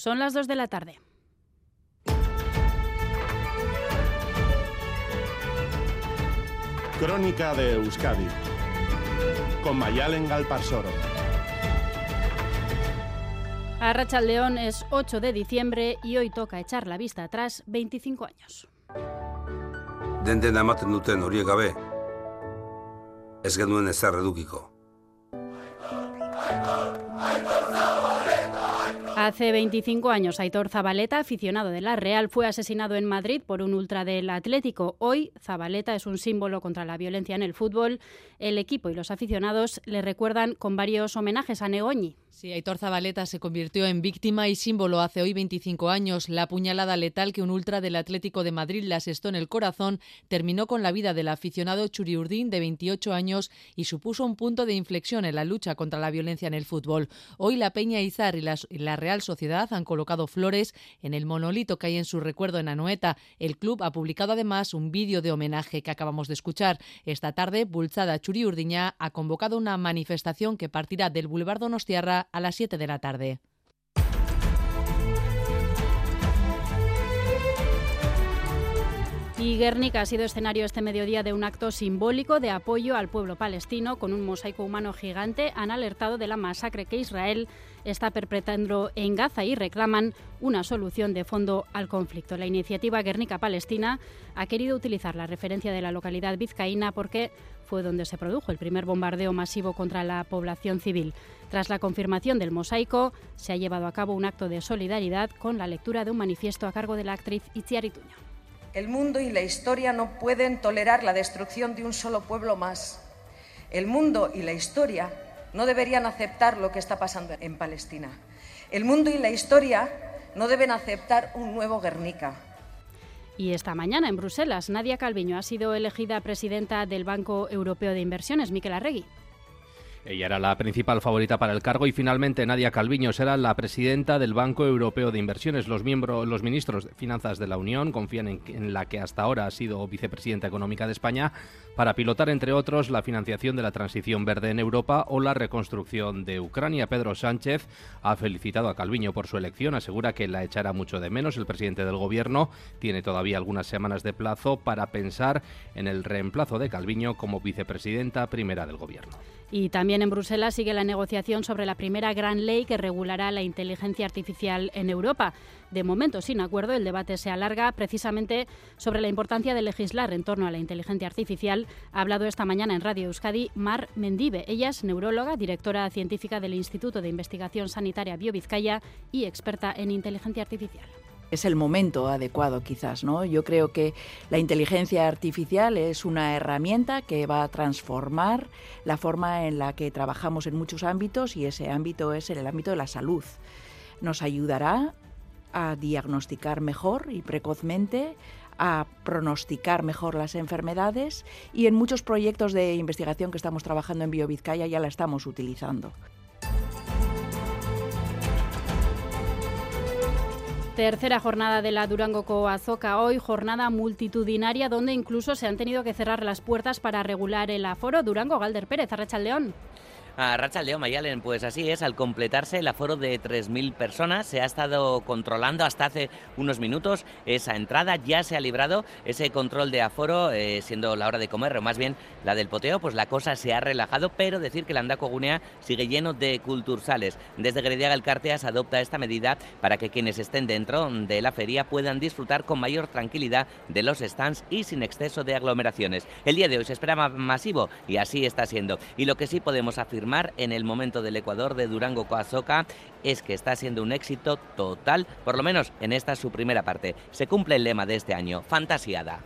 Son las 2 de la tarde. Crónica de Euskadi con Mayalen Galparsoro. Arracha León es 8 de diciembre y hoy toca echar la vista atrás 25 años. Den dena ematen duten horiek gabe, ez genuen ezer edukiko. Hace 25 años, Aitor Zabaleta, aficionado de la Real, fue asesinado en Madrid por un ultra del Atlético. Hoy, Zabaleta es un símbolo contra la violencia en el fútbol. El equipo y los aficionados le recuerdan con varios homenajes a Negoñi. Sí, Aitor Zabaleta se convirtió en víctima y símbolo hace hoy 25 años. La puñalada letal que un ultra del Atlético de Madrid le asestó en el corazón terminó con la vida del aficionado Churiurdín de 28 años y supuso un punto de inflexión en la lucha contra la violencia en el fútbol. Hoy la Peña Izar y la, la Real Sociedad han colocado flores en el monolito que hay en su recuerdo en Anoeta. El club ha publicado además un vídeo de homenaje que acabamos de escuchar. Esta tarde, Bulzada Churiurdiña ha convocado una manifestación que partirá del Boulevard Donostiarra a las 7 de la tarde. Y Guernica ha sido escenario este mediodía de un acto simbólico de apoyo al pueblo palestino con un mosaico humano gigante. Han alertado de la masacre que Israel está perpetrando en Gaza y reclaman una solución de fondo al conflicto. La iniciativa Guernica Palestina ha querido utilizar la referencia de la localidad vizcaína porque fue donde se produjo el primer bombardeo masivo contra la población civil. Tras la confirmación del mosaico, se ha llevado a cabo un acto de solidaridad con la lectura de un manifiesto a cargo de la actriz Itziar Ituña. El mundo y la historia no pueden tolerar la destrucción de un solo pueblo más. El mundo y la historia no deberían aceptar lo que está pasando en Palestina. El mundo y la historia no deben aceptar un nuevo Guernica. Y esta mañana en Bruselas, Nadia Calviño ha sido elegida presidenta del Banco Europeo de Inversiones, Miquel Arregui. Ella era la principal favorita para el cargo y finalmente Nadia Calviño será la presidenta del Banco Europeo de Inversiones. Los miembros, los ministros de Finanzas de la Unión confían en, en, la que hasta ahora ha sido vicepresidenta económica de España para pilotar, entre otros, la financiación de la transición verde en Europa o la reconstrucción de Ucrania. Pedro Sánchez ha felicitado a Calviño por su elección, asegura que la echará mucho de menos. El presidente del Gobierno tiene todavía algunas semanas de plazo para pensar en el reemplazo de Calviño como vicepresidenta primera del Gobierno. Y también en Bruselas sigue la negociación sobre la primera gran ley que regulará la inteligencia artificial en Europa. De momento, sin acuerdo, el debate se alarga precisamente sobre la importancia de legislar en torno a la inteligencia artificial. Ha hablado esta mañana en Radio Euskadi Mar Mendive. Ella es neuróloga, directora científica del Instituto de Investigación Sanitaria Biovizcaya y experta en inteligencia artificial es el momento adecuado quizás, ¿no? Yo creo que la inteligencia artificial es una herramienta que va a transformar la forma en la que trabajamos en muchos ámbitos y ese ámbito es el ámbito de la salud. Nos ayudará a diagnosticar mejor y precozmente, a pronosticar mejor las enfermedades y en muchos proyectos de investigación que estamos trabajando en BioVizcaya ya la estamos utilizando. Tercera jornada de la Durango Coazoca hoy, jornada multitudinaria donde incluso se han tenido que cerrar las puertas para regular el aforo. Durango, Galder Pérez, Arracha León. A Racha Leo Mayalen, pues así es, al completarse el aforo de 3.000 personas, se ha estado controlando hasta hace unos minutos esa entrada, ya se ha librado ese control de aforo, eh, siendo la hora de comer, o más bien la del poteo, pues la cosa se ha relajado, pero decir que el Andaco Gunea sigue lleno de cultursales. Desde Grediaga el Carteas adopta esta medida para que quienes estén dentro de la feria puedan disfrutar con mayor tranquilidad de los stands y sin exceso de aglomeraciones. El día de hoy se espera masivo y así está siendo. Y lo que sí podemos afirmar en el momento del Ecuador de Durango Coazoca es que está siendo un éxito total, por lo menos en esta su primera parte. Se cumple el lema de este año, fantasiada.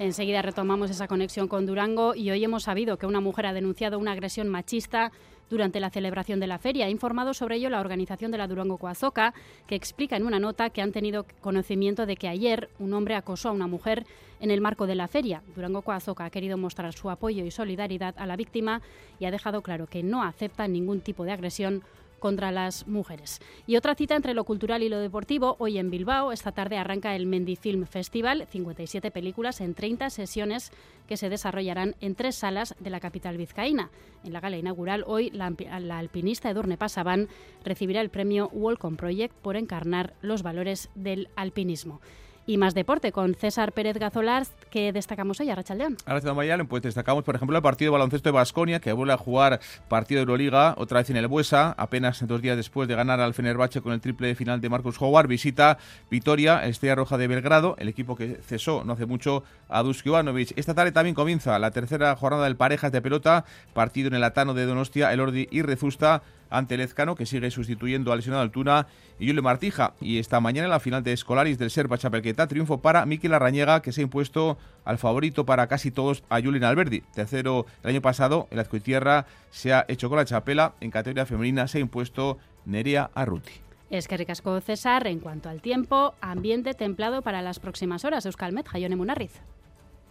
Enseguida retomamos esa conexión con Durango y hoy hemos sabido que una mujer ha denunciado una agresión machista durante la celebración de la feria. Ha informado sobre ello la organización de la Durango Coazoca, que explica en una nota que han tenido conocimiento de que ayer un hombre acosó a una mujer en el marco de la feria. Durango Coazoca ha querido mostrar su apoyo y solidaridad a la víctima y ha dejado claro que no acepta ningún tipo de agresión contra las mujeres. Y otra cita entre lo cultural y lo deportivo, hoy en Bilbao, esta tarde arranca el Mendifilm Festival, 57 películas en 30 sesiones que se desarrollarán en tres salas de la capital vizcaína. En la gala inaugural, hoy la, alpinista Edurne Pasaban recibirá el premio Walcom Project por encarnar los valores del alpinismo. Y más deporte con César Pérez Gazolars, que destacamos hoy a Rachaldeón. Ahora pues destacamos, por ejemplo, el partido de baloncesto de Basconia, que vuelve a jugar partido de Euroliga, otra vez en el Buesa, apenas dos días después de ganar al Fenerbahce con el triple de final de Marcus Howard, visita Vitoria, Estrella Roja de Belgrado, el equipo que cesó no hace mucho a Duski Ivanovic. Esta tarde también comienza la tercera jornada del Parejas de Pelota, partido en el Atano de Donostia, el Ordi y Rezusta ante Lezcano, que sigue sustituyendo al lesionado Altuna y Julio Martija. Y esta mañana en la final de Escolaris del Serpa Chapelqueta, triunfo para Miquel Arrañega, que se ha impuesto al favorito para casi todos a Julien Alberdi. Tercero el año pasado, el Azcoitierra se ha hecho con la chapela. En categoría femenina se ha impuesto Nerea Arruti. Es que ricasco César, en cuanto al tiempo, ambiente templado para las próximas horas. Euskalmet, Jayone Munarriz.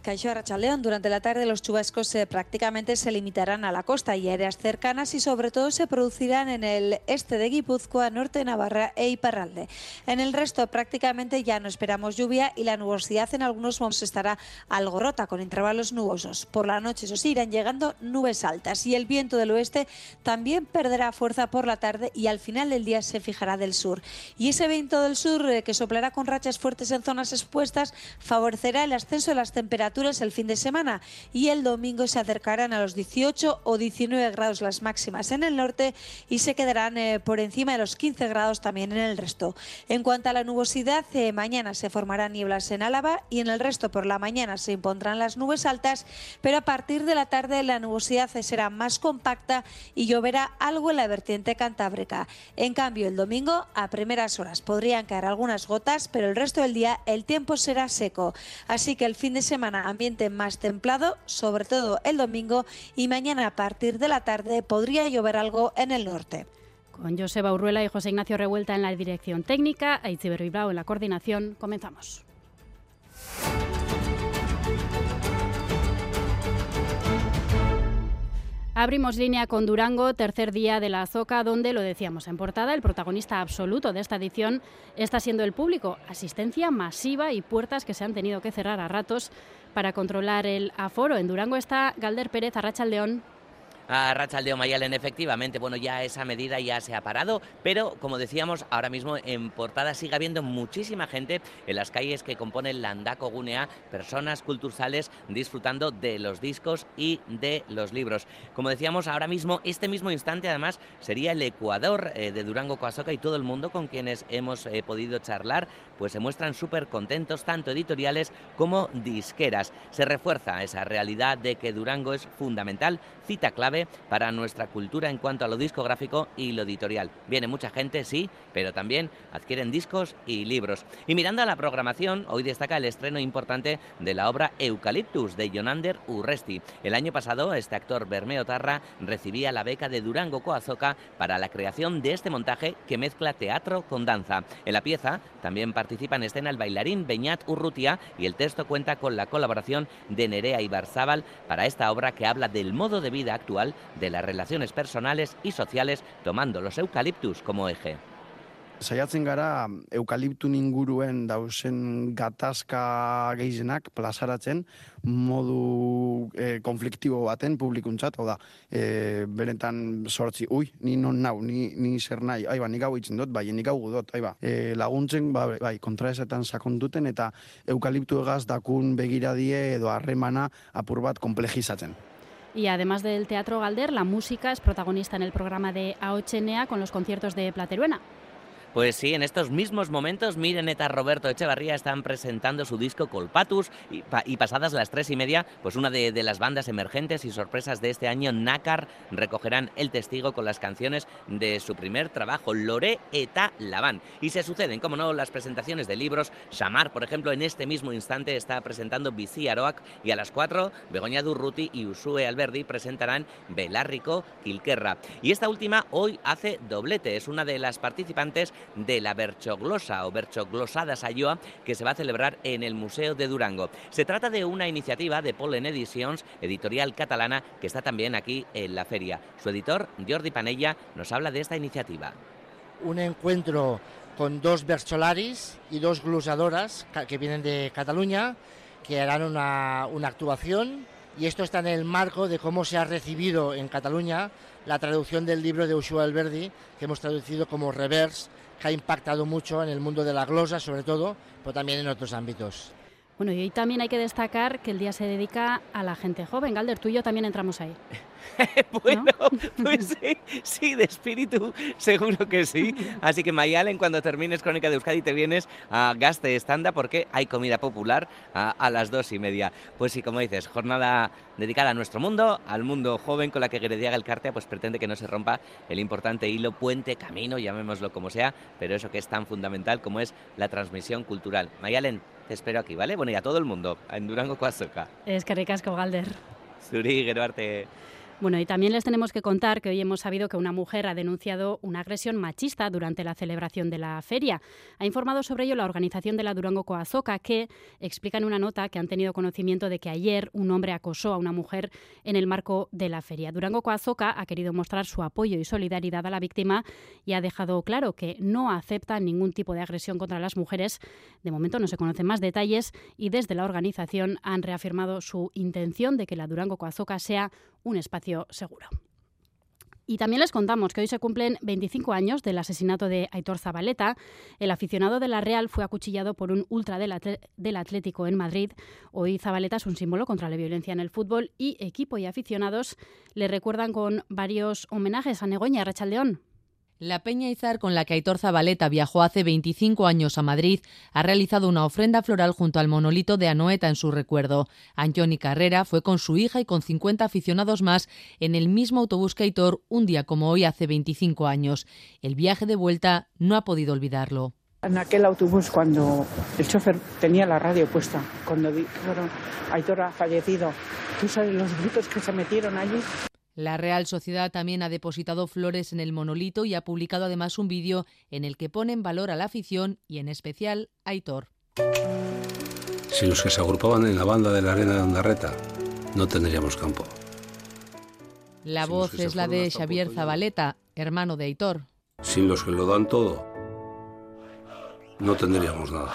Caixo Arrachaleón, durante la tarde los chubascos prácticamente se limitarán a la costa y áreas cercanas y sobre todo se producirán en el este de Guipúzcoa, norte de Navarra e Iparralde. En el resto prácticamente ya no esperamos lluvia y la nubosidad en algunos momentos estará algo rota con intervalos nubosos. Por la noche, eso sí, irán llegando nubes altas y el viento del oeste también perderá fuerza por la tarde y al final del día se fijará del sur. Y ese viento del sur eh, que soplará con rachas fuertes en zonas expuestas favorecerá el ascenso de las temperaturas el fin de semana y el domingo se acercarán a los 18 o 19 grados las máximas en el norte y se quedarán eh, por encima de los 15 grados también en el resto. En cuanto a la nubosidad, eh, mañana se formarán nieblas en Álava y en el resto por la mañana se impondrán las nubes altas, pero a partir de la tarde la nubosidad será más compacta y lloverá algo en la vertiente cantábrica. En cambio, el domingo a primeras horas podrían caer algunas gotas, pero el resto del día el tiempo será seco. Así que el fin de semana ambiente más templado, sobre todo el domingo, y mañana a partir de la tarde podría llover algo en el norte. Con Joseba Urruela y José Ignacio Revuelta en la dirección técnica, Aitziber Bilbao en la coordinación, comenzamos. Abrimos línea con Durango, tercer día de la Azoca, donde, lo decíamos en portada, el protagonista absoluto de esta edición está siendo el público. Asistencia masiva y puertas que se han tenido que cerrar a ratos para controlar el aforo. En Durango está Galder Pérez, León a Rachaldeón Mayalen, efectivamente, bueno, ya esa medida ya se ha parado, pero como decíamos, ahora mismo en portada sigue habiendo muchísima gente en las calles que componen Landako Gunea, personas culturales disfrutando de los discos y de los libros. Como decíamos, ahora mismo, este mismo instante además sería el Ecuador eh, de Durango Coazoca y todo el mundo con quienes hemos eh, podido charlar, pues se muestran súper contentos, tanto editoriales como disqueras. Se refuerza esa realidad de que Durango es fundamental, cita clave para nuestra cultura en cuanto a lo discográfico y lo editorial. Viene mucha gente, sí, pero también adquieren discos y libros. Y mirando a la programación, hoy destaca el estreno importante de la obra Eucaliptus de Jonander Urresti. El año pasado, este actor Bermeo Tarra recibía la beca de Durango Coazoca para la creación de este montaje que mezcla teatro con danza. En la pieza también participa en escena el bailarín Beñat Urrutia y el texto cuenta con la colaboración de Nerea Ibarzábal para esta obra que habla del modo de vida actual de las relaciones personales y sociales tomando los eucaliptus como eje. Saiatzen gara eukaliptu inguruen dausen gatazka gehienak plazaratzen modu e, konfliktibo baten publikuntzat, hau da, e, beretan sortzi, ui, ni non nau, ni, ni zer nahi, aiba, nik hau itzen dut, bai, nik hau dut, aiba, e, laguntzen, ba, bai, kontraesetan sakonduten eta eukaliptu egaz dakun begiradie edo harremana apur bat komplejizatzen. Y además del Teatro Galder, la música es protagonista en el programa de Aochenea con los conciertos de Plateruena. Pues sí, en estos mismos momentos Miren Eta Roberto Echevarría están presentando su disco Colpatus y, pasadas las tres y media, pues una de, las bandas emergentes y sorpresas de este año, Nácar, recogerán el testigo con las canciones de su primer trabajo, Lore Eta Laván. Y se suceden, como no, las presentaciones de libros. Samar, por ejemplo, en este mismo instante está presentando Bici Aroac y a las cuatro, Begoña Durruti y Usue Alberdi presentarán Belárrico Quilquerra. Y esta última hoy hace doblete, es una de las participantes de la Berchoglosa o Berchoglosada Sayoa que se va a celebrar en el Museo de Durango. Se trata de una iniciativa de Pollen Editions, editorial catalana, que está también aquí en la feria. Su editor, Jordi Panella, nos habla de esta iniciativa. Un encuentro con dos bercholaris y dos glosadoras que vienen de Cataluña, que harán una, una actuación y esto está en el marco de cómo se ha recibido en Cataluña la traducción del libro de Ushua Alberdi, que hemos traducido como Reverse, que ha impactado mucho en el mundo de la glosa, sobre todo, pero también en otros ámbitos. Bueno, y hoy también hay que destacar que el día se dedica a la gente joven. Galder, tú y yo también entramos ahí. bueno, pues sí, sí, de espíritu, seguro que sí. Así que Mayalen, cuando termines Crónica de Euskadi, te vienes a Gaste Estanda porque hay comida popular a, las dos y media. Pues sí, como dices, jornada dedicada a nuestro mundo, al mundo joven con la que Gerediaga el Cartea pues pretende que no se rompa el importante hilo, puente, camino, llamémoslo como sea, pero eso que es tan fundamental como es la transmisión cultural. Mayalen, te espero aquí, ¿vale? Bueno, y a todo el mundo, en Durango Coazoca. Es que ricasco, Galder. Zuri, Geroarte. Bueno, y también les tenemos que contar que hoy hemos sabido que una mujer ha denunciado una agresión machista durante la celebración de la feria. Ha informado sobre ello la organización de la Durango Coazoca, que explica en una nota que han tenido conocimiento de que ayer un hombre acosó a una mujer en el marco de la feria. Durango Coazoca ha querido mostrar su apoyo y solidaridad a la víctima y ha dejado claro que no acepta ningún tipo de agresión contra las mujeres. De momento no se conocen más detalles y desde la organización han reafirmado su intención de que la Durango Coazoca sea un espacio seguro. Y también les contamos que hoy se cumplen 25 años del asesinato de Aitor Zabaleta. El aficionado de la Real fue acuchillado por un ultra del, Atlético en Madrid. Hoy Zabaleta es un símbolo contra la violencia en el fútbol y equipo y aficionados le recuerdan con varios homenajes a Negoña Rachaldeón. La Peña Izar, con la que Aitor Zabaleta viajó hace 25 años a Madrid, ha realizado una ofrenda floral junto al monolito de Anoeta en su recuerdo. Anjoni Carrera fue con su hija y con 50 aficionados más en el mismo autobús que Aitor un día como hoy hace 25 años. El viaje de vuelta no ha podido olvidarlo. En aquel autobús, cuando el chofer tenía la radio puesta, cuando dijeron Aitor ha fallecido, ¿tú sabes los gritos que se metieron allí? La Real Sociedad también ha depositado flores en el monolito y ha publicado además un vídeo en el que pone en valor a la afición y en especial a Aitor. Si los que se agrupaban en la banda de la arena de Ondarreta, no tendríamos campo. La voz es la de Xavier Zabaleta, hermano de Aitor. Sin los que lo dan todo, no tendríamos nada.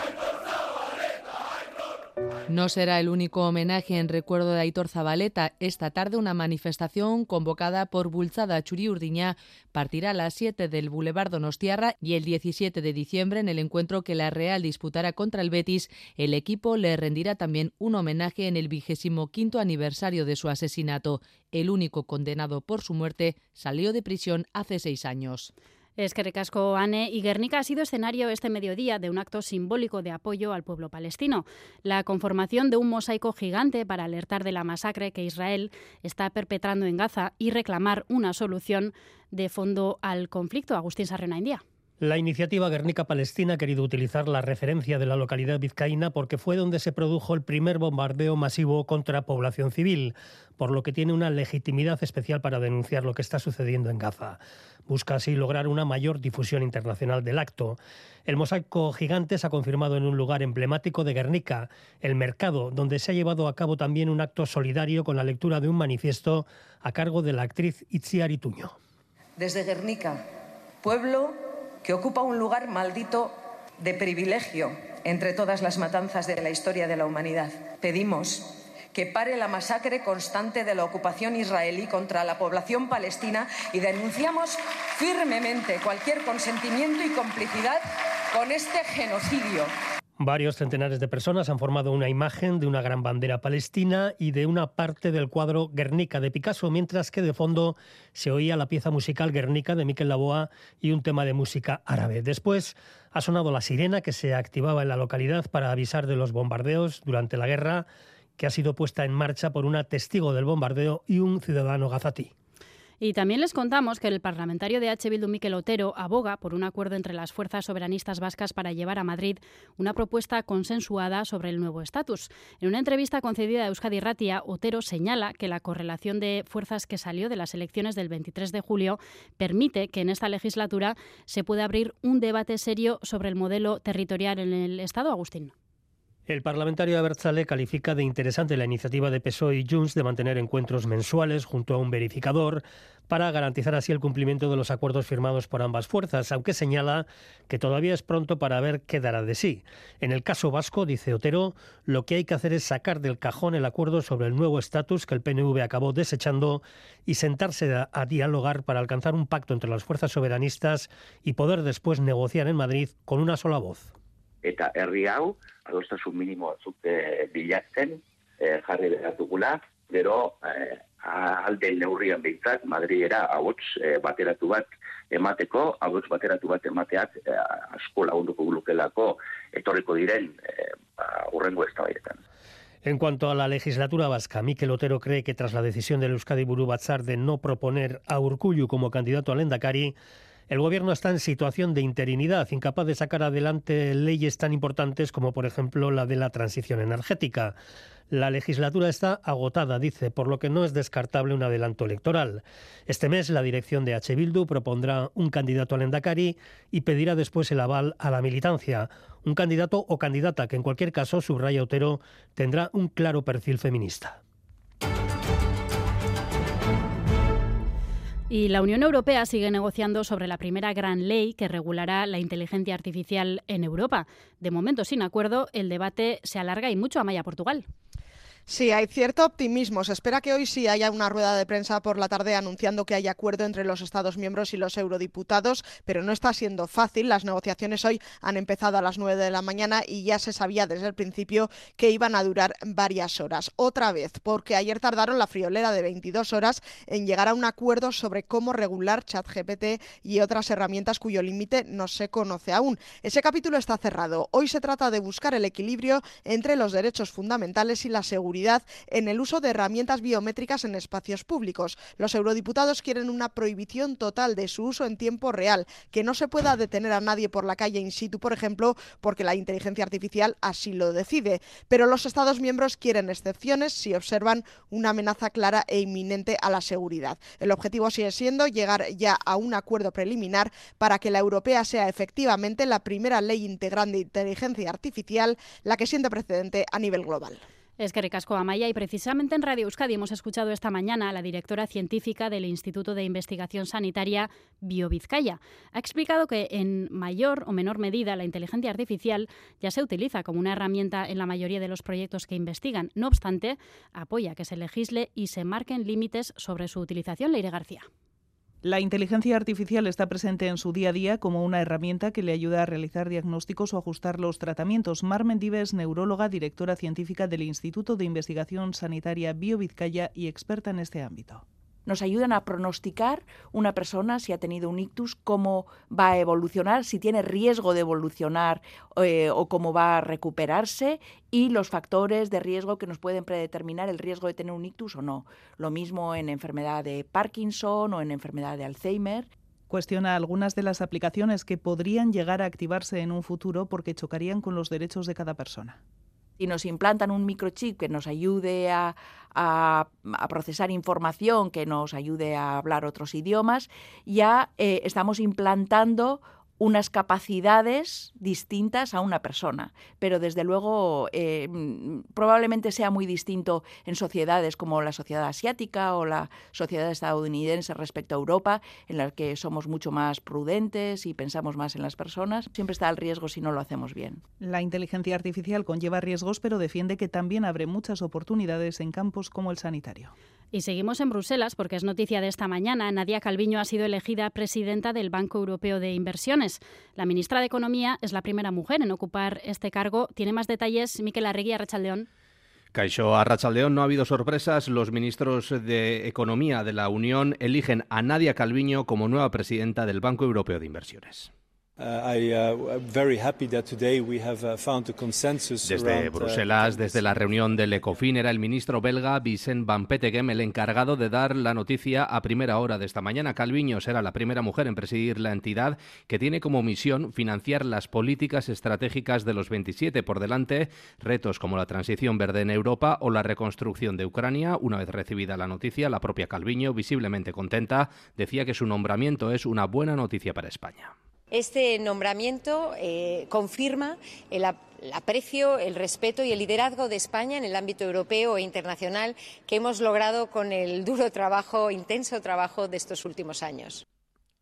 No será el único homenaje en recuerdo de Aitor Zabaleta. Esta tarde una manifestación convocada por Bulzada Churiurdiña partirá a las 7 del Boulevard Donostiarra y el 17 de diciembre en el encuentro que la Real disputará contra el Betis, el equipo le rendirá también un homenaje en el vigésimo quinto aniversario de su asesinato. El único condenado por su muerte salió de prisión hace seis años. Es que Recasco Ane y Guernica ha sido escenario este mediodía de un acto simbólico de apoyo al pueblo palestino. La conformación de un mosaico gigante para alertar de la masacre que Israel está perpetrando en Gaza y reclamar una solución de fondo al conflicto. Agustín Sarrena, India. La iniciativa Guernica Palestina ha querido utilizar la referencia de la localidad vizcaína porque fue donde se produjo el primer bombardeo masivo contra población civil, por lo que tiene una legitimidad especial para denunciar lo que está sucediendo en Gaza. Busca así lograr una mayor difusión internacional del acto. El mosaico gigante se ha confirmado en un lugar emblemático de Guernica, el mercado, donde se ha llevado a cabo también un acto solidario con la lectura de un manifiesto a cargo de la actriz Itziar Ituño. Desde Guernica, pueblo que ocupa un lugar maldito de privilegio entre todas las matanzas de la historia de la humanidad. Pedimos que pare la masacre constante de la ocupación israelí contra la población palestina y denunciamos firmemente cualquier consentimiento y complicidad con este genocidio. Varios centenares de personas han formado una imagen de una gran bandera palestina y de una parte del cuadro Guernica de Picasso, mientras que de fondo se oía la pieza musical Guernica de Miquel Laboa y un tema de música árabe. Después ha sonado la sirena que se activaba en la localidad para avisar de los bombardeos durante la guerra, que ha sido puesta en marcha por una testigo del bombardeo y un ciudadano gazatí. Y también les contamos que el parlamentario de H. Bildu Miquel Otero aboga por un acuerdo entre las fuerzas soberanistas vascas para llevar a Madrid una propuesta consensuada sobre el nuevo estatus. En una entrevista concedida a Euskadi Ratia, Otero señala que la correlación de fuerzas que salió de las elecciones del 23 de julio permite que en esta legislatura se pueda abrir un debate serio sobre el modelo territorial en el Estado, Agustín. El parlamentario Abertzale califica de interesante la iniciativa de PSOE y Junts de mantener encuentros mensuales junto a un verificador para garantizar así el cumplimiento de los acuerdos firmados por ambas fuerzas, aunque señala que todavía es pronto para ver qué dará de sí. En el caso vasco, dice Otero, lo que hay que hacer es sacar del cajón el acuerdo sobre el nuevo estatus que el PNV acabó desechando y sentarse a, a dialogar para alcanzar un pacto entre las fuerzas soberanistas y poder después negociar en Madrid con una sola voz. Eta herri hau adostasun minimo batzuk e, bilatzen e, jarri behar dugula, gero e, alde neurrian behintzat Madridera ahots e, bateratu bat emateko, ahots bateratu bat emateak e, asko lagunduko gulukelako etorriko diren e, ba, urrengo eztabaidetan. En cuanto a la legislatura vasca, Miquel Otero cree que tras la decisión del Euskadi Buru Batzar de no proponer a Urcullu como candidato al Endacari, el Gobierno está en situación de interinidad, incapaz de sacar adelante leyes tan importantes como, por ejemplo, la de la transición energética. La legislatura está agotada, dice, por lo que no es descartable un adelanto electoral. Este mes la dirección de H. Bildu propondrá un candidato al Endacari y pedirá después el aval a la militancia. Un candidato o candidata que, en cualquier caso, subraya Otero, tendrá un claro perfil feminista. Y la Unión Europea sigue negociando sobre la primera gran ley que regulará la inteligencia artificial en Europa. De momento, sin acuerdo, el debate se alarga y mucho a Maya Portugal. Sí, hay cierto optimismo. Se espera que hoy sí haya una rueda de prensa por la tarde anunciando que hay acuerdo entre los Estados miembros y los eurodiputados, pero no está siendo fácil. Las negociaciones hoy han empezado a las 9 de la mañana y ya se sabía desde el principio que iban a durar varias horas. Otra vez, porque ayer tardaron la friolera de 22 horas en llegar a un acuerdo sobre cómo regular ChatGPT y otras herramientas cuyo límite no se conoce aún. Ese capítulo está cerrado. Hoy se trata de buscar el equilibrio entre los derechos fundamentales y la seguridad en el uso de herramientas biométricas en espacios públicos. Los eurodiputados quieren una prohibición total de su uso en tiempo real, que no se pueda detener a nadie por la calle in situ, por ejemplo, porque la inteligencia artificial así lo decide. Pero los Estados miembros quieren excepciones si observan una amenaza clara e inminente a la seguridad. El objetivo sigue siendo llegar ya a un acuerdo preliminar para que la europea sea efectivamente la primera ley integral de inteligencia artificial, la que siente precedente a nivel global. Es que recasco Amaya y precisamente en Radio Euskadi hemos escuchado esta mañana a la directora científica del Instituto de Investigación Sanitaria BioVizcaya. Ha explicado que en mayor o menor medida la inteligencia artificial ya se utiliza como una herramienta en la mayoría de los proyectos que investigan. No obstante, apoya que se legisle y se marquen límites sobre su utilización. Leire García. La inteligencia artificial está presente en su día a día como una herramienta que le ayuda a realizar diagnósticos o ajustar los tratamientos. Mar Mendives, neuróloga, directora científica del Instituto de Investigación Sanitaria BioVizcaya y experta en este ámbito nos ayudan a pronosticar una persona si ha tenido un ictus, cómo va a evolucionar, si tiene riesgo de evolucionar eh, o cómo va a recuperarse y los factores de riesgo que nos pueden predeterminar el riesgo de tener un ictus o no. Lo mismo en enfermedad de Parkinson o en enfermedad de Alzheimer cuestiona algunas de las aplicaciones que podrían llegar a activarse en un futuro porque chocarían con los derechos de cada persona y nos implantan un microchip que nos ayude a, a, a, procesar información, que nos ayude a hablar otros idiomas, ya eh, estamos implantando unas capacidades distintas a una persona. Pero desde luego eh, probablemente sea muy distinto en sociedades como la sociedad asiática o la sociedad estadounidense respecto a Europa, en las que somos mucho más prudentes y pensamos más en las personas. Siempre está el riesgo si no lo hacemos bien. La inteligencia artificial conlleva riesgos, pero defiende que también abre muchas oportunidades en campos como el sanitario. Y seguimos en Bruselas porque es noticia de esta mañana. Nadia Calviño ha sido elegida presidenta del Banco Europeo de Inversiones. La ministra de Economía es la primera mujer en ocupar este cargo. Tiene más detalles Miquel Arregui Arrachaldeón. Caixo Arrachaldeón, no ha habido sorpresas. Los ministros de Economía de la Unión eligen a Nadia Calviño como nueva presidenta del Banco Europeo de Inversiones. Desde Bruselas, desde la reunión del ECOFIN, era el ministro belga Vicent Van Petegem el encargado de dar la noticia a primera hora de esta mañana. Calviño será la primera mujer en presidir la entidad que tiene como misión financiar las políticas estratégicas de los 27 por delante, retos como la transición verde en Europa o la reconstrucción de Ucrania. Una vez recibida la noticia, la propia Calviño, visiblemente contenta, decía que su nombramiento es una buena noticia para España. Este nombramiento eh, confirma el, aprecio, el respeto y el liderazgo de España en el ámbito europeo e internacional que hemos logrado con el duro trabajo, intenso trabajo de estos últimos años.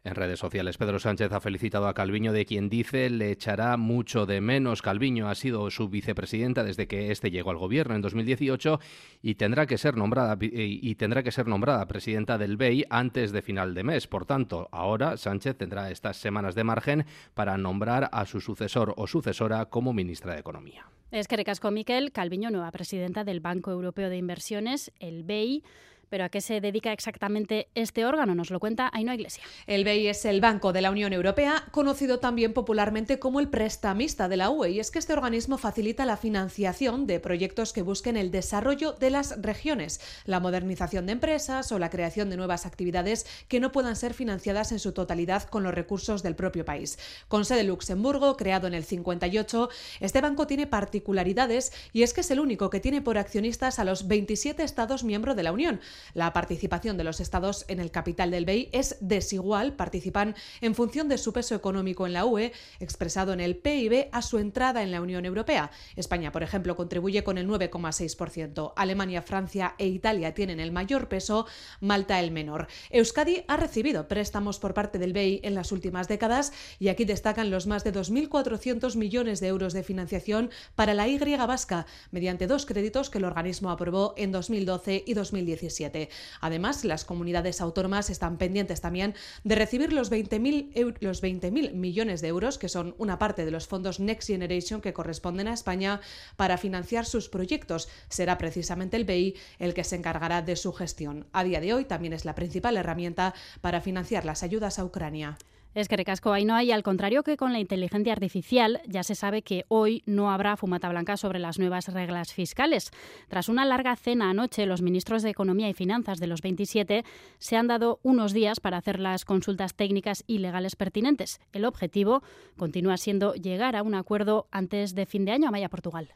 En redes sociales, Pedro Sánchez ha felicitado a Calviño de quien dice le echará mucho de menos. Calviño ha sido su vicepresidenta desde que este llegó al gobierno en 2018 y tendrá que ser nombrada y tendrá que ser nombrada presidenta del BEI antes de final de mes. Por tanto, ahora Sánchez tendrá estas semanas de margen para nombrar a su sucesor o sucesora como ministra de Economía. Es que recasco Miquel, Calviño, nueva presidenta del Banco Europeo de Inversiones, el BEI. Pero ¿a qué se dedica exactamente este órgano? Nos lo cuenta Ainhoa Iglesia. El BEI es el Banco de la Unión Europea, conocido también popularmente como el prestamista de la UE, y es que este organismo facilita la financiación de proyectos que busquen el desarrollo de las regiones, la modernización de empresas o la creación de nuevas actividades que no puedan ser financiadas en su totalidad con los recursos del propio país. Con sede en Luxemburgo, creado en el 58, este banco tiene particularidades y es que es el único que tiene por accionistas a los 27 Estados miembros de la Unión, la participación de los estados en el capital del BEI es desigual, participan en función de su peso económico en la UE, expresado en el PIB a su entrada en la Unión Europea. España, por ejemplo, contribuye con el 9,6%. Alemania, Francia e Italia tienen el mayor peso, Malta el menor. Euskadi ha recibido préstamos por parte del BEI en las últimas décadas y aquí destacan los más de 2.400 millones de euros de financiación para la Y vasca, mediante dos créditos que el organismo aprobó en 2012 y 2017. Además, las comunidades autónomas están pendientes también de recibir los 20.000 los 20 millones de euros, que son una parte de los fondos Next Generation que corresponden a España, para financiar sus proyectos. Será precisamente el BEI el que se encargará de su gestión. A día de hoy también es la principal herramienta para financiar las ayudas a Ucrania. Es que recasco no hay, al contrario que con la inteligencia artificial, ya se sabe que hoy no habrá fumata blanca sobre las nuevas reglas fiscales. Tras una larga cena anoche, los ministros de Economía y Finanzas de los 27 se han dado unos días para hacer las consultas técnicas y legales pertinentes. El objetivo continúa siendo llegar a un acuerdo antes de fin de año a Maya Portugal.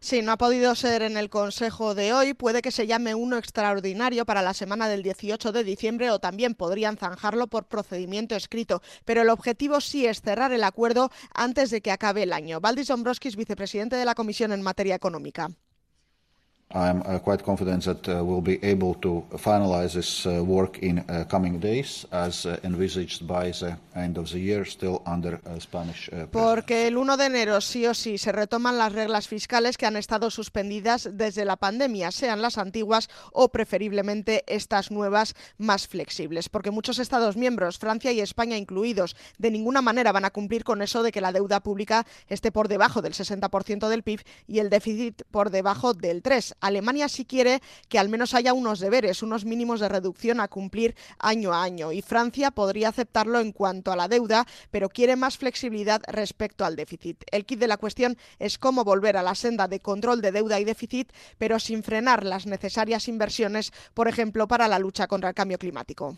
Sí, no ha podido ser en el Consejo de hoy. Puede que se llame uno extraordinario para la semana del 18 de diciembre o también podrían zanjarlo por procedimiento escrito. Pero el objetivo sí es cerrar el acuerdo antes de que acabe el año. Valdis Dombrovskis, vicepresidente de la Comisión en materia económica. I'm uh, quite confident that uh, we'll be able to finalize this uh, work in uh, coming days, as uh, envisaged by the end of the year, still under uh, Spanish. Porque el 1 de enero sí o sí se retoman las reglas fiscales que han estado suspendidas desde la pandemia, sean las antiguas o preferiblemente estas nuevas más flexibles. Porque muchos Estados miembros, Francia y España incluidos, de ninguna manera van a cumplir con eso de que la deuda pública esté por debajo del 60% del PIB y el déficit por debajo del 3%. Alemania sí quiere que al menos haya unos deberes, unos mínimos de reducción a cumplir año a año. Y Francia podría aceptarlo en cuanto a la deuda, pero quiere más flexibilidad respecto al déficit. El kit de la cuestión es cómo volver a la senda de control de deuda y déficit, pero sin frenar las necesarias inversiones, por ejemplo, para la lucha contra el cambio climático.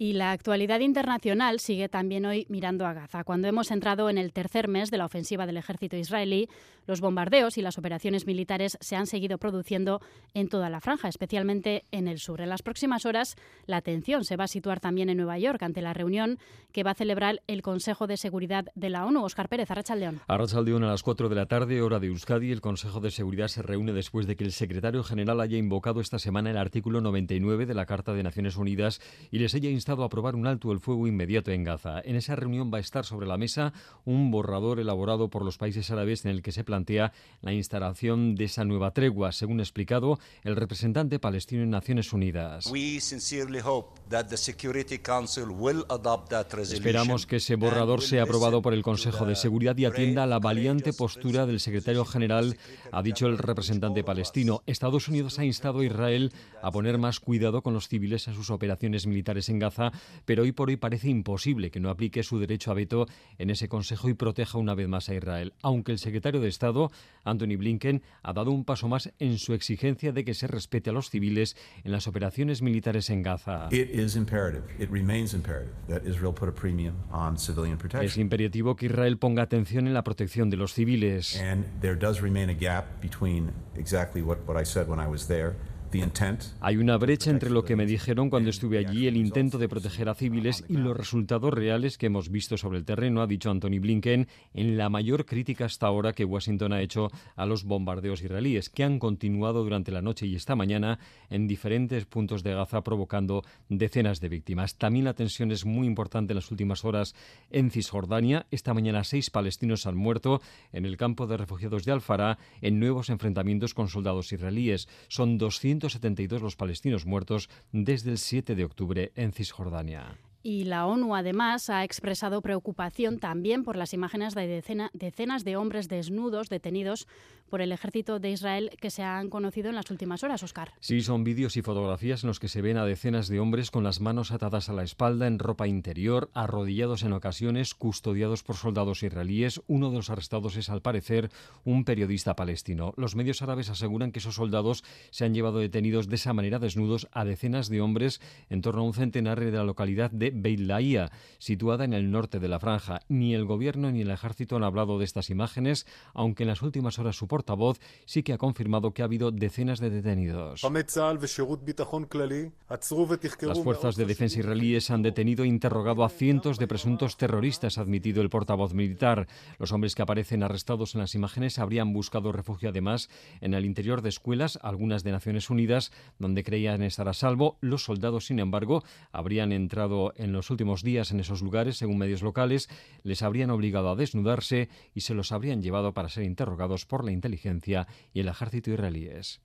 Y la actualidad internacional sigue también hoy mirando a Gaza. Cuando hemos entrado en el tercer mes de la ofensiva del ejército israelí, los bombardeos y las operaciones militares se han seguido produciendo en toda la franja, especialmente en el sur. En las próximas horas, la atención se va a situar también en Nueva York ante la reunión que va a celebrar el Consejo de Seguridad de la ONU. Oscar Pérez, Arrachaldeón. Arrachaldeón a las 4 de la tarde, hora de Euskadi. El Consejo de Seguridad se reúne después de que el secretario general haya invocado esta semana el artículo 99 de la Carta de Naciones Unidas y les haya instado a aprobar un alto el fuego inmediato en Gaza. En esa reunión va a estar sobre la mesa un borrador elaborado por los países árabes en el que se plantea la instalación de esa nueva tregua, según ha explicado el representante palestino en Naciones Unidas. Esperamos que ese borrador sea aprobado por el Consejo de Seguridad y atienda a la valiente postura del secretario general, ha dicho el representante palestino. Estados Unidos ha instado a Israel a poner más cuidado con los civiles en sus operaciones militares en Gaza Pero hoy por hoy parece imposible que no aplique su derecho a veto en ese Consejo y proteja una vez más a Israel, aunque el secretario de Estado, Anthony Blinken, ha dado un paso más en su exigencia de que se respete a los civiles en las operaciones militares en Gaza. Es imperativo que Israel ponga atención en la protección de los civiles. Hay una brecha entre lo que me dijeron cuando estuve allí, el intento de proteger a civiles y los resultados reales que hemos visto sobre el terreno, ha dicho Anthony Blinken, en la mayor crítica hasta ahora que Washington ha hecho a los bombardeos israelíes, que han continuado durante la noche y esta mañana en diferentes puntos de Gaza, provocando decenas de víctimas. También la tensión es muy importante en las últimas horas en Cisjordania. Esta mañana seis palestinos han muerto en el campo de refugiados de Al-Farah en nuevos enfrentamientos con soldados israelíes. Son 200 172 los palestinos muertos desde el 7 de octubre en Cisjordania. Y la ONU, además, ha expresado preocupación también por las imágenes de decenas de hombres desnudos detenidos por el ejército de Israel que se han conocido en las últimas horas, Oscar. Sí, son vídeos y fotografías en los que se ven a decenas de hombres con las manos atadas a la espalda, en ropa interior, arrodillados en ocasiones, custodiados por soldados israelíes. Uno de los arrestados es, al parecer, un periodista palestino. Los medios árabes aseguran que esos soldados se han llevado detenidos de esa manera desnudos a decenas de hombres en torno a un centenar de la localidad de Beit Laia, situada en el norte de la franja. Ni el gobierno ni el ejército han hablado de estas imágenes, aunque en las últimas horas su portavoz sí que ha confirmado que ha habido decenas de detenidos. Las fuerzas de defensa israelíes han detenido e interrogado a cientos de presuntos terroristas, ha admitido el portavoz militar. Los hombres que aparecen arrestados en las imágenes habrían buscado refugio además en el interior de escuelas, algunas de Naciones Unidas, donde creían estar a salvo. Los soldados, sin embargo, habrían entrado en los últimos días en esos lugares, según medios locales, les habrían obligado a desnudarse y se los habrían llevado para ser interrogados por la inteligencia y el ejército israelíes.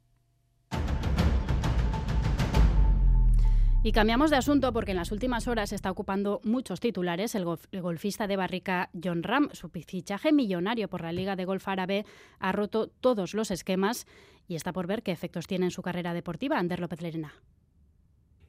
Y cambiamos de asunto porque en las últimas horas está ocupando muchos titulares el, golfista de barrica John Ram. Su fichaje millonario por la Liga de Golf Árabe ha roto todos los esquemas y está por ver qué efectos tiene en su carrera deportiva. Ander López Lerena.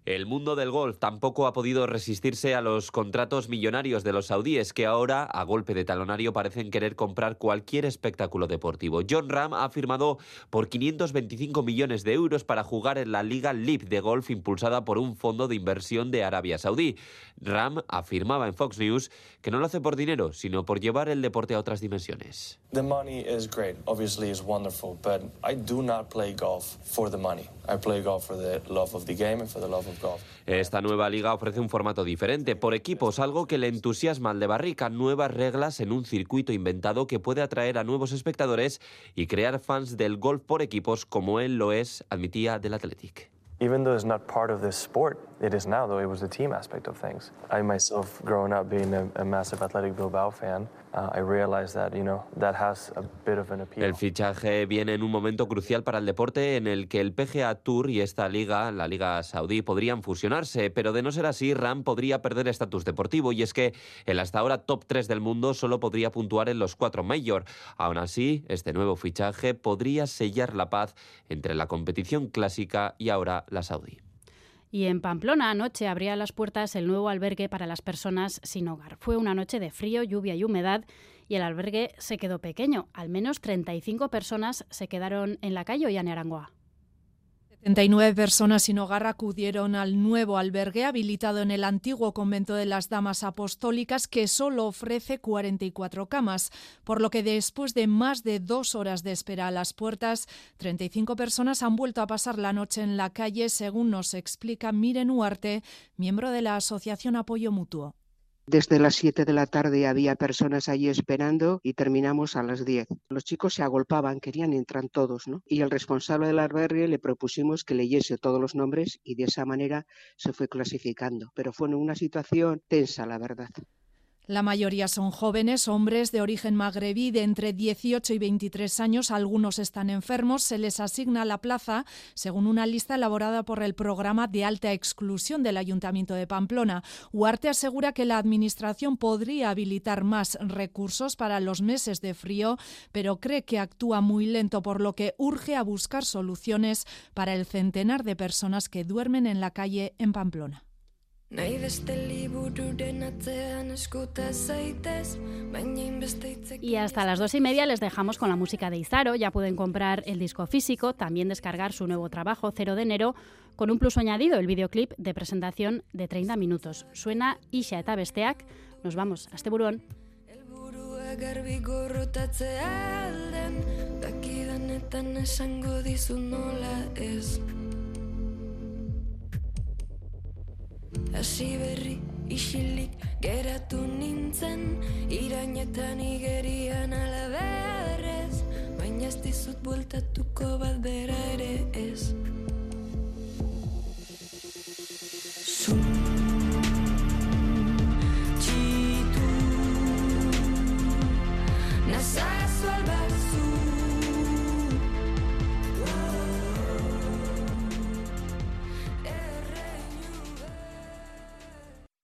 El mundo del golf tampoco ha podido resistirse a los contratos millonarios de los saudíes que ahora, a golpe de talonario, parecen querer comprar cualquier espectáculo deportivo. John Ram ha firmado por 525 millones de euros para jugar en la Liga LIB de golf impulsada por un fondo de inversión de Arabia Saudí. Ram afirmaba en Fox News que no lo hace por dinero, sino por llevar el deporte a otras dimensiones. The money is great, obviously is wonderful, but I do not play golf for the money. I play golf for the love of the game and for the love of esta nueva liga ofrece un formato diferente, por equipos, algo que le entusiasma al de Barrica, nuevas reglas en un circuito inventado que puede atraer a nuevos espectadores y crear fans del golf por equipos como él lo es, admitía del Athletic. Even though it's not part of this sport, it is now, though it was the team aspect of things. I myself, growing up being a, a massive Athletic Bilbao fan, uh, I realized that, you know, that has a bit of an appeal. El fichaje viene en un momento crucial para el deporte en el que el PGA Tour y esta liga, la Liga Saudí, podrían fusionarse, pero de no ser así, Ram podría perder estatus deportivo y es que el hasta ahora top 3 del mundo solo podría puntuar en los cuatro Major. Aún así, este nuevo fichaje podría sellar la paz entre la competición clásica y ahora la Saudí. Y en Pamplona anoche abría las puertas el nuevo albergue para las personas sin hogar. Fue una noche de frío, lluvia y humedad y el albergue se quedó pequeño. Al menos 35 personas se quedaron en la calle y en Arangoa. 39 personas sin hogar acudieron al nuevo albergue habilitado en el antiguo convento de las Damas Apostólicas que solo ofrece 44 camas, por lo que después de más de dos horas de espera a las puertas, 35 personas han vuelto a pasar la noche en la calle, según nos explica Miren Huarte, miembro de la Asociación Apoyo Mutuo. Desde las 7 de la tarde había personas allí esperando y terminamos a las 10. Los chicos se agolpaban, querían entrar todos, ¿no? Y al responsable del albergue le propusimos que leyese todos los nombres y de esa manera se fue clasificando. Pero fue una situación tensa, la verdad. La mayoría son jóvenes, hombres de origen magrebí de entre 18 y 23 años. Algunos están enfermos. Se les asigna la plaza según una lista elaborada por el programa de alta exclusión del Ayuntamiento de Pamplona. Huarte asegura que la Administración podría habilitar más recursos para los meses de frío, pero cree que actúa muy lento, por lo que urge a buscar soluciones para el centenar de personas que duermen en la calle en Pamplona. Y hasta las dos y media les dejamos con la música de Izaro. Ya pueden comprar el disco físico, también descargar su nuevo trabajo, 0 de enero, con un plus añadido, el videoclip de presentación de 30 minutos. Suena Isha eta besteak. Nos vamos. Hasta buruan. Asi berri isilik geratu nintzen Irainetan igerian alaberrez Baina ez dizut bueltatuko bat bera ere ez. Zuna